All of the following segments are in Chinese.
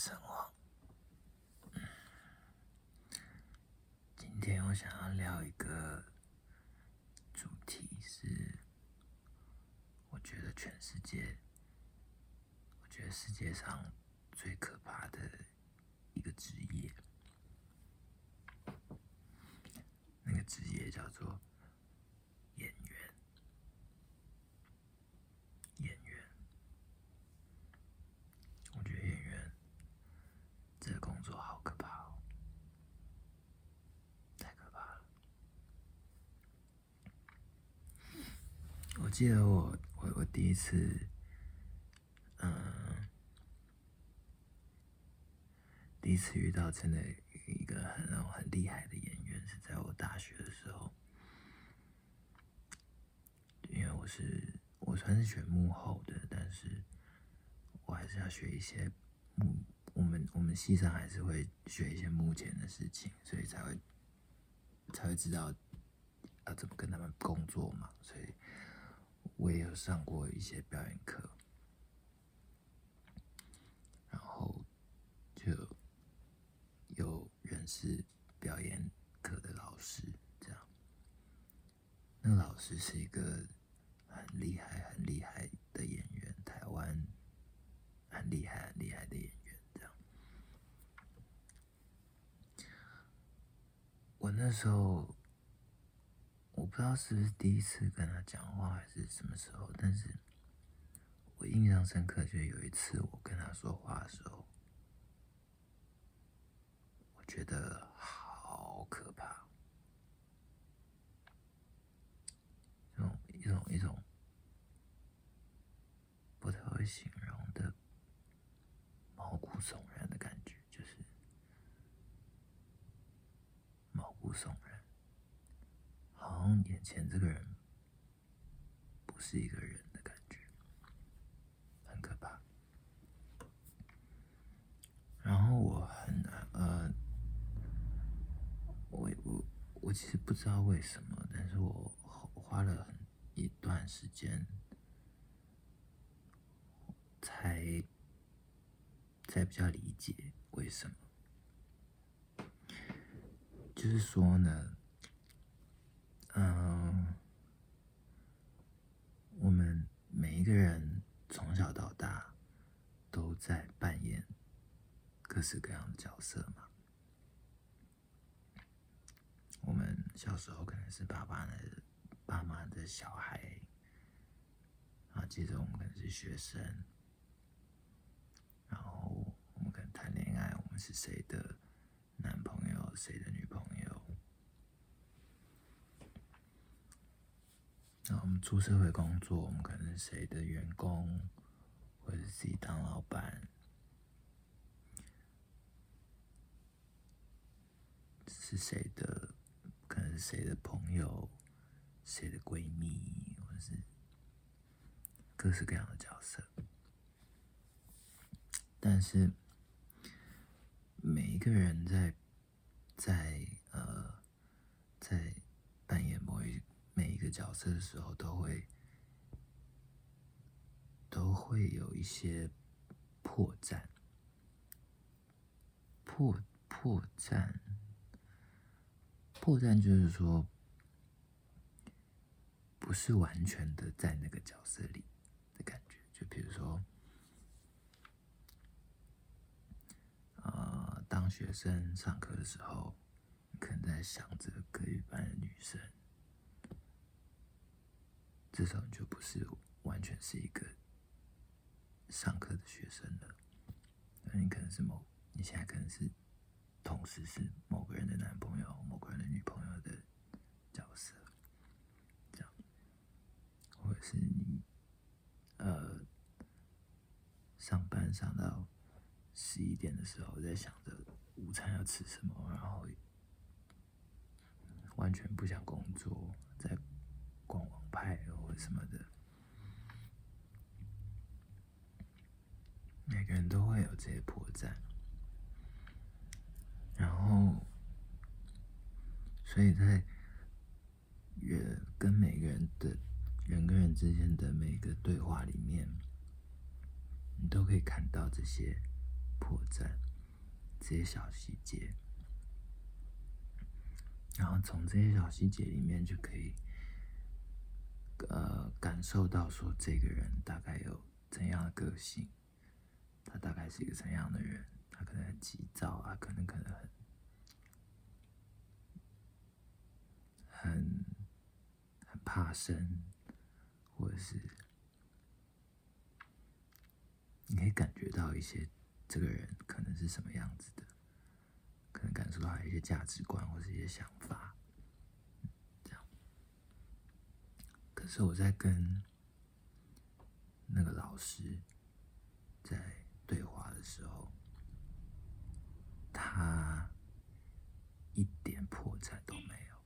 神话。今天我想要聊一个主题，是我觉得全世界，我觉得世界上最可怕的一个职业，那个职业叫做。我记得我我我第一次，嗯，第一次遇到真的一个很很厉害的演员，是在我大学的时候，因为我是我算是学幕后的，但是我还是要学一些幕，我们我们戏上还是会学一些幕前的事情，所以才会才会知道要怎么跟他们工作嘛，所以。我也有上过一些表演课，然后就有认识表演课的老师，这样。那老师是一个很厉害、很厉害的演员，台湾很厉害、很厉害的演员，这样。我那时候。我不知道是不是第一次跟他讲话，还是什么时候，但是我印象深刻，就有一次我跟他说话的时候，我觉得好可怕，一种一种一种不太会形容的毛骨悚然的感觉，就是毛骨悚然。眼前这个人不是一个人的感觉，很可怕。然后我很难呃，我我我其实不知道为什么，但是我花了很一段时间才才比较理解为什么，就是说呢。嗯，我们每一个人从小到大都在扮演各式各样的角色嘛。我们小时候可能是爸爸的、爸妈的小孩，啊，接着我们可能是学生，然后我们可能谈恋爱，我们是谁的男朋友、谁的女朋友。那我们出社会工作，我们可能是谁的员工，或者是自己当老板，是谁的？可能是谁的朋友，谁的闺蜜，或者是各式各样的角色。但是每一个人在在呃在扮演某一。每一个角色的时候，都会都会有一些破绽，破破绽，破绽就是说，不是完全的在那个角色里的感觉。就比如说，呃，当学生上课的时候，可能在想着隔壁班的女生。至少你就不是完全是一个上课的学生了，那你可能是某，你现在可能是同时是某个人的男朋友、某个人的女朋友的角色，这样，或者是你呃上班上到十一点的时候，在想着午餐要吃什么，然后完全不想工作，在。逛网拍什么的，每个人都会有这些破绽，然后，所以在人跟每个人的人跟人之间的每个对话里面，你都可以看到这些破绽，这些小细节，然后从这些小细节里面就可以，呃，感受到说这个人大概有怎样的个性，他大概是一个怎样的人，他可能很急躁啊，可能可能很。很很怕生，或者是你可以感觉到一些这个人可能是什么样子的，可能感受到他一些价值观或者一些想法，这样。可是我在跟那个老师在对话的时候，他一点破绽都没有。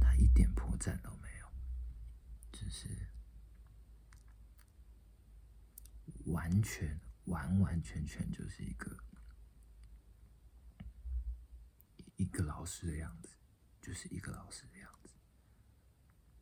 他一点破绽都没有，只是完全完完全全就是一个一个老师的样子，就是一个老师的样子。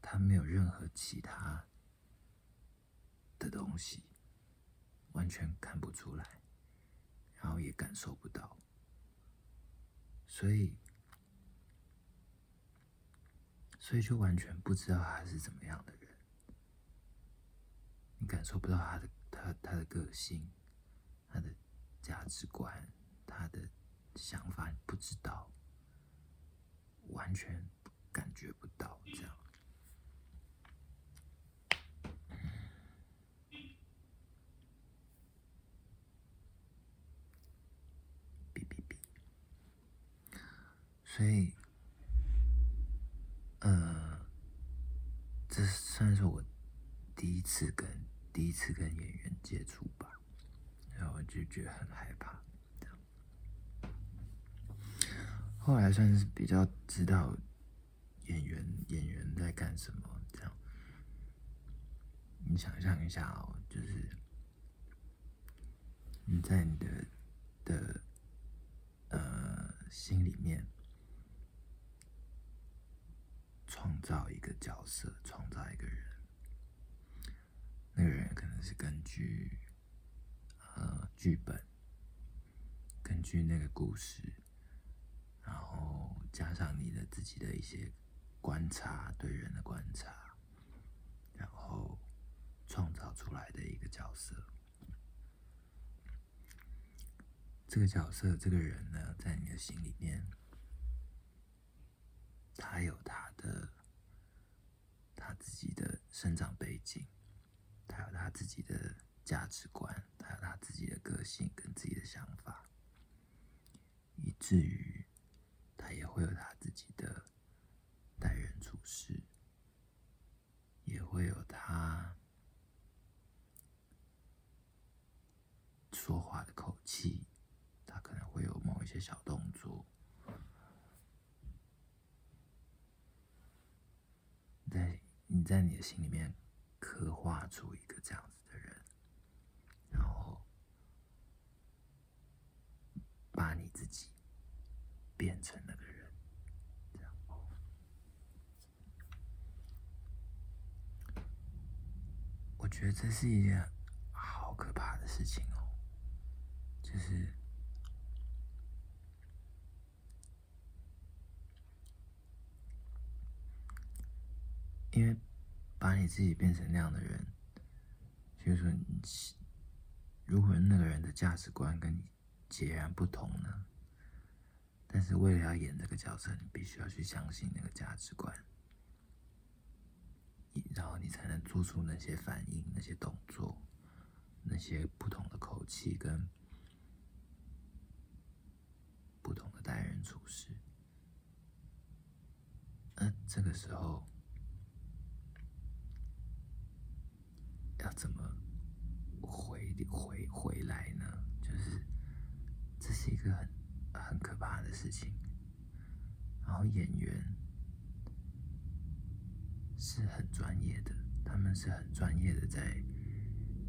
他没有任何其他的东西，完全看不出来。然后也感受不到，所以，所以就完全不知道他是怎么样的人。你感受不到他的他他的个性，他的价值观，他的想法，你不知道，完全感觉不到这样。哔哔哔所以，呃，这算是我第一次跟第一次跟演员接触吧，然后就觉得很害怕。后来算是比较知道演员演员在干什么，这样。你想象一下哦，就是你在你的的呃心里面。创造一个角色，创造一个人。那个人可能是根据呃剧本，根据那个故事，然后加上你的自己的一些观察，对人的观察，然后创造出来的一个角色。这个角色，这个人呢，在你的心里面。他有他的，他自己的生长背景，他有他自己的价值观，他有他自己的个性跟自己的想法，以至于他也会有他自己的待人处事，也会有他说话的口气，他可能会有某一些小动作。在你在你的心里面刻画出一个这样子的人，然后把你自己变成那个人，这样。我觉得这是一件好可怕的事情哦，就是。因为把你自己变成那样的人，就是说，你如果那个人的价值观跟你截然不同呢？但是为了要演这个角色，你必须要去相信那个价值观，然后你才能做出那些反应、那些动作、那些不同的口气跟不同的待人处事。那这个时候。要怎么回回回来呢？就是这是一个很很可怕事情。然后演员是很专业的，他们是很专业的在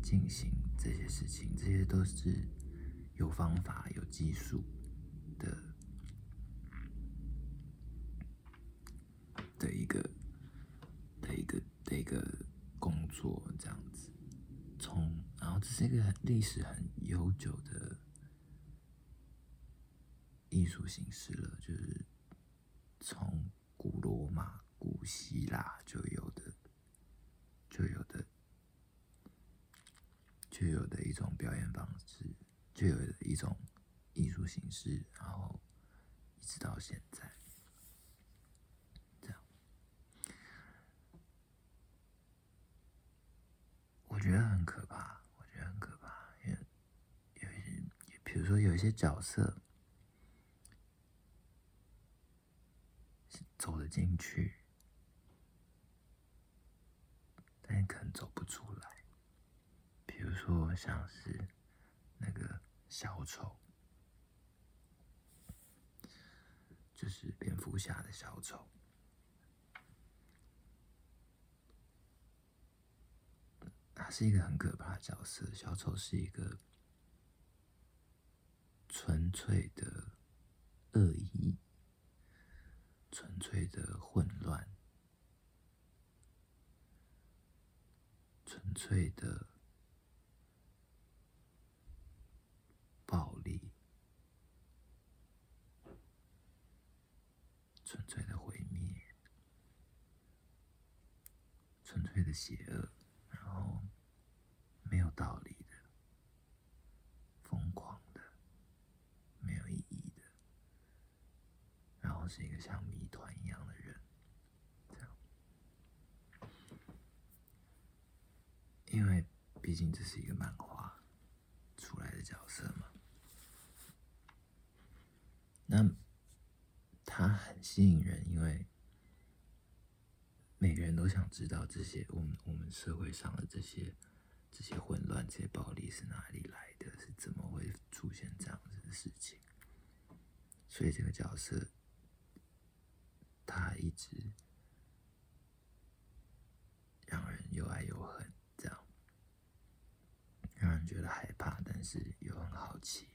进行这些事情，这些都是有方法、有技术的的一个的一个的一个工作这样子。从然后这。是一个历史很悠久的术形式了，就是从古罗马、古希腊就有的、就有的、就有的一种表演方式，就有的一种艺术形式，然后一直到现在。我觉得很可怕，我觉得很可怕，因为有一些，比如说有一些角色走得进去，但可能走不出来。比如说像是那个小丑，就是蝙蝠侠的小丑。他是一个很可怕的角色，小丑是一个纯粹的恶意、纯粹的混乱、纯粹的暴力、纯粹的毁灭、纯粹的邪恶。然后没有道理的，疯狂的，没有意义的，然后是一个像谜团一样的人，这样，因为毕竟这是一个漫画出来的角色嘛，那他很吸引人，因为每个人都想知道这些我们我们社会上的这些。这些混乱、这些暴力是哪里来的？是怎么会出现这样子的事情？所以这个角色，他一直让人又爱又恨，觉得害怕，但是又很好奇。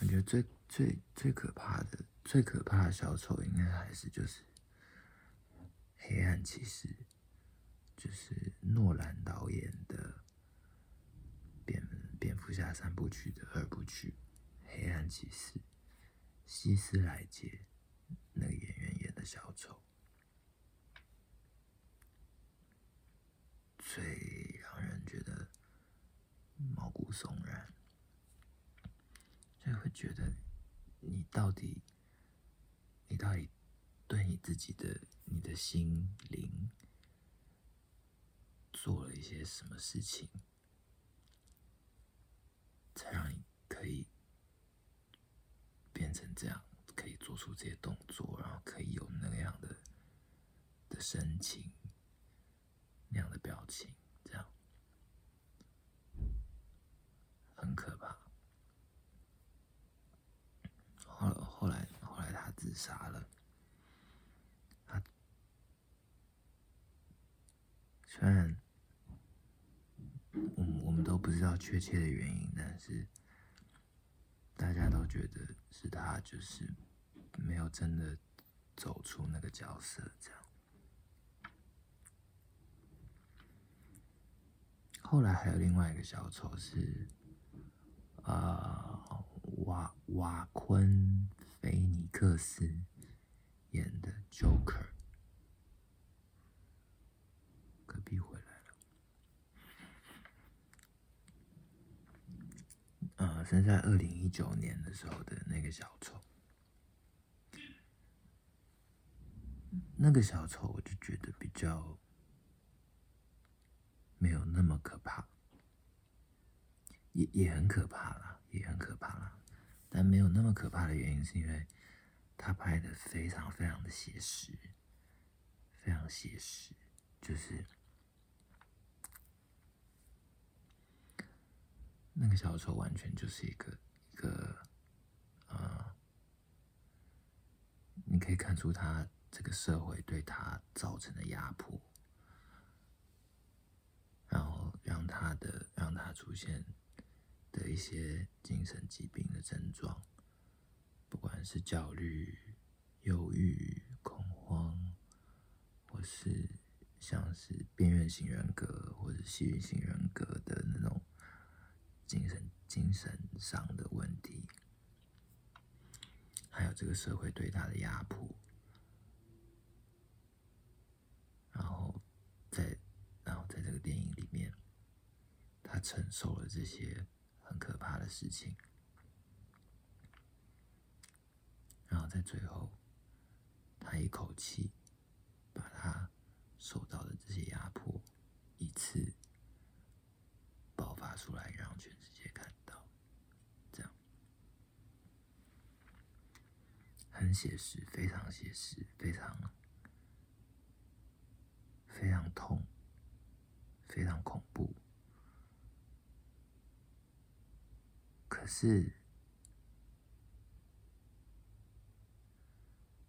我觉得最最最可怕的、最可怕的小丑，应该还是就是黑暗骑士。就是诺兰导演的蝙蝙蝠侠三部曲的二部曲《黑暗骑士》，希斯莱杰那个演员演的小丑，最让人觉得毛骨悚然，就会觉得你到底，你到底对你自己的你的心灵。做了一些什么事情，才让你可以变成这样，可以做出这些动作，然后可以有那样的的神情，那样的表情，这样很可怕。后后来后来他自杀了，他虽然。我我们都不知道确切的原因，但是大家都觉得是他就是没有真的走出那个角色，这样。后来还有另外一个小丑是，啊，瓦瓦昆菲尼克斯演的 Joker，隔壁回来了。呃，是在二零一九年的时候的那个小丑，那个小丑我就觉得比较没有那么可怕，也也很可怕啦，也很可怕啦，但没有那么可怕的原因是因为他拍的非常非常的写实，非常写实，就是。那个小丑完全就是一个一个，呃，你可以看出他这个社会对他造成的压迫，然后让他的让他出现的一些精神疾病的症状，不管是焦虑、忧郁、恐慌，或是像是边缘型人格或者吸引型人格的那种精神精神上的问题，还有这个社会对他的压迫，然后在然后在这个电影里，承受了这些很可怕的事情，然后在最后，他一口气把他。受到的这些压迫，一次爆发出来，让全世界看到，这样很写实，非常写实，非常非常痛，非常恐怖。可是，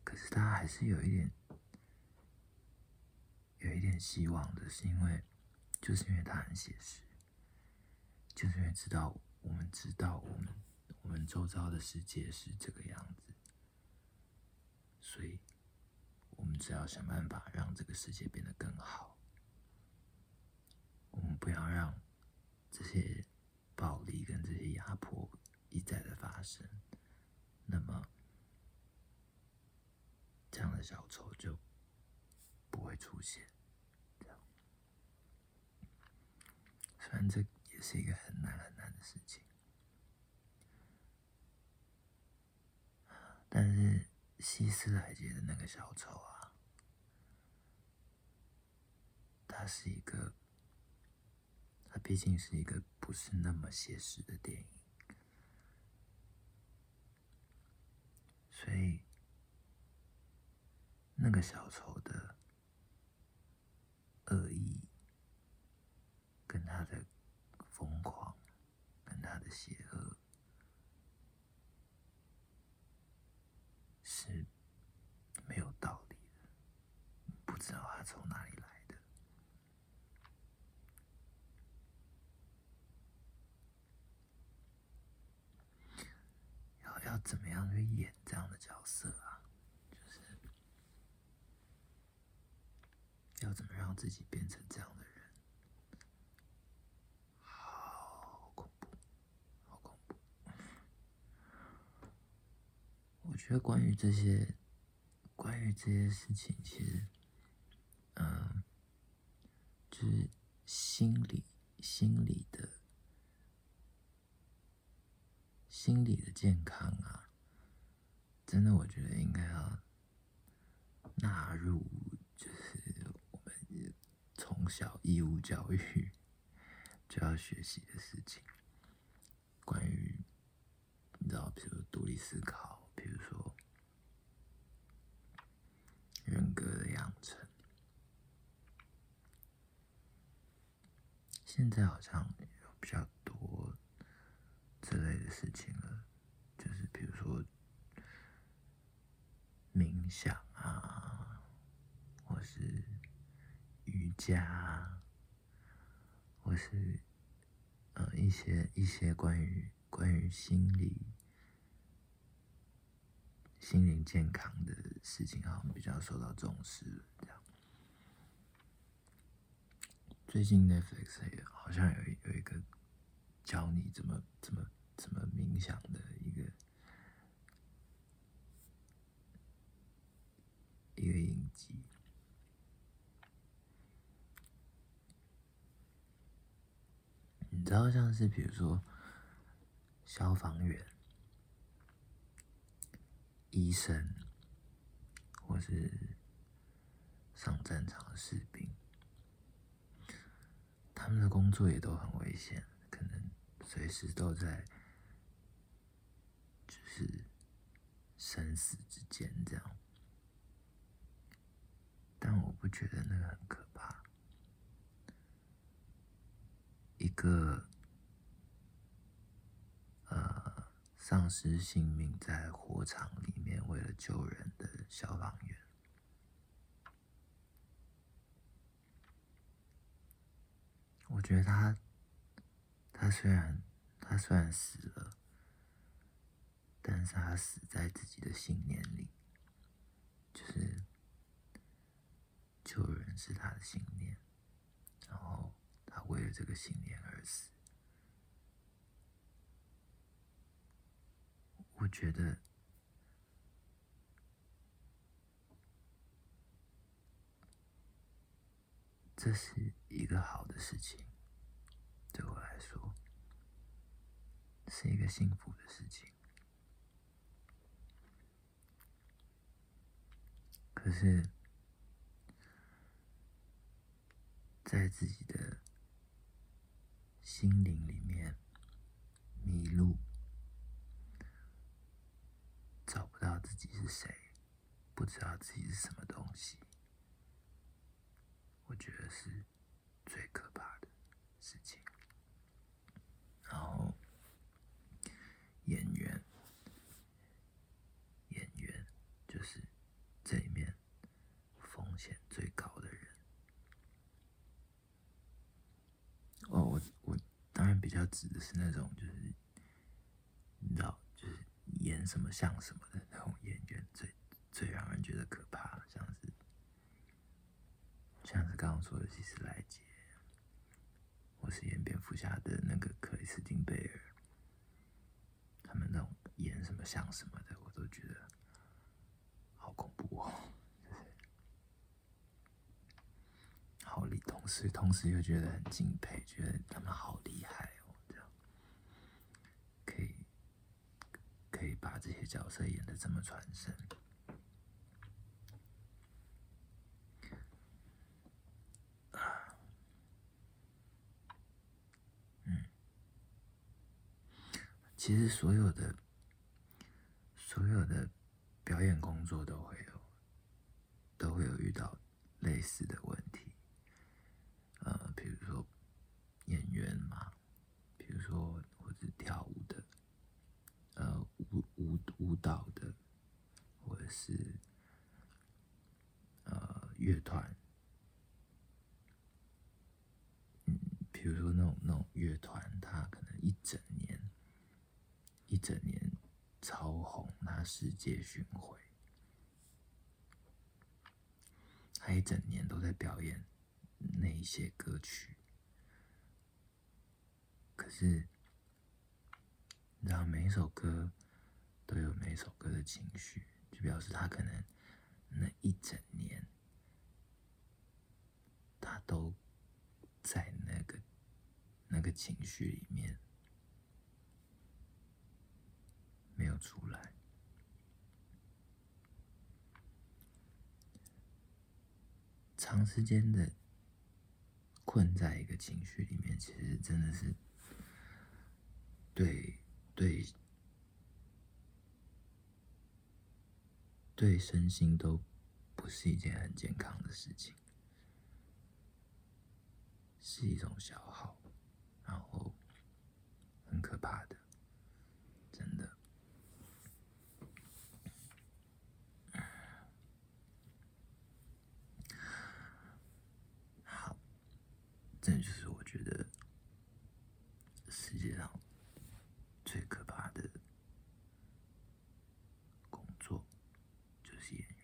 可是他还是有一点。有一点希望的是，因为就是因为他很写实，就是因为知道我们知道我们我们周遭的世界是这个样子，所以我们只要想办法让这个世界变得更好。我们不要让这些暴力跟这些压迫一再的发生，那么这样的小丑就不会出现。虽然这也是一个很难很难的事情，但是希斯莱杰的那个小丑啊，他是一个，他毕竟是一个不是那么写实的电影，所以那个小丑的恶意。跟他的疯狂，跟他的邪恶，是没有道理的，不知道他从哪里来的。要要怎么样去演这样的角色啊？就是要怎么让自己变成这样的人？好恐怖，好恐怖？我觉得关于这些，关于这些事情，其实，嗯，就是心理、心理的、心理的健康啊，真的，我觉得应该要纳入，就是我们从小义务教育就要学习的事情。关于，你知道，比如独立思考。比如说，人格的养成，现在好像有比较事情了，就是比如说冥想啊，或是瑜伽，或是呃一些一些关于关于心理。心灵健康的事情好像比较受到重视，这样。最近 Netflix 好像有有一个教你怎么怎么怎么冥想的一个一个影集。你知道，像是比如说消防员。医生，或是上战场的士兵，他们的工作也都很危险，可能随时都在，就是生死之间这样。但我不觉得那个很可怕，一个呃。丧失性命在火场里面，为了救人的消防员，我觉得他，他虽然他虽然死了，但是他死在自己的信念里，就是救人是他的信念，然后他为了这个信念而死。我觉得这是一个好的事情，对我来说是一个幸福的事情。可是，在自己的心灵里面迷路。找不到自己是谁，不知道自己是什么东西，我觉得是最可怕的事情。然后，演员，演员就是这里面风险最高的人。哦，我我当然比较指的是那种，就是你知道。就是演什么像什么的那种演员，最最让人觉得可怕，像是像是刚刚说的希斯莱杰，或是演蝙蝠侠的那个克里斯汀贝尔，他们那种演什么像什么的，我都觉得好恐怖哦，好厉，同时同时又觉得很敬佩，觉得他们好厉害哦，这样。可以可以把这些角色演的这么传神，嗯，其实所有的所有的表演工作都会有都会有遇到类似的问题，呃，比如说演员嘛，比如说或者跳舞的。呃，舞舞蹈的，或者是呃乐团，嗯，比如说那种那种乐团，他可能一整年一整年超红，他世界巡回，他一整年都在表演那一些歌曲，可是。让每一首歌都有每首歌的情绪，就表示他可能那一整年，他都在那个那个情绪里面没有出来，长时间的困在一个情绪里面，其实真的是对。对，对身心都不是一件很健康的事情，是一种消耗，然后很可怕的，真的。好，这就是我觉得世界上。最可怕的工作就是演员，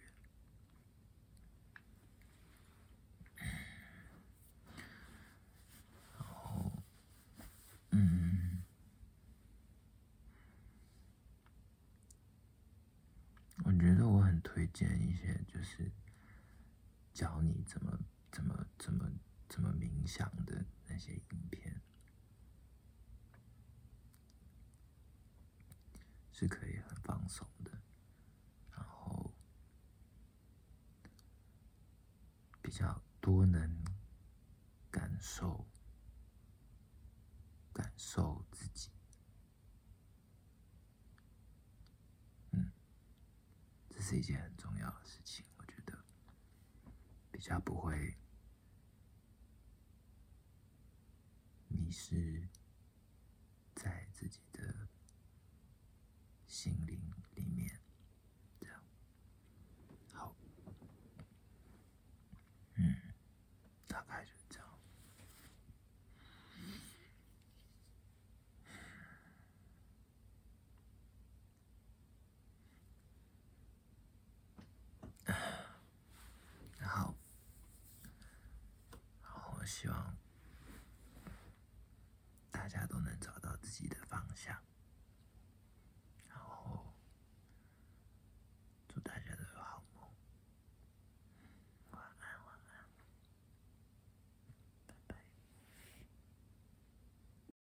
然后，嗯，我觉得我很推荐一些，就是教你怎么怎么怎么怎么冥想的那些影片。是可以很放松的，然后比较多能感受感受自己，嗯，这是一件很，比较不会迷失在自己的。心灵里面，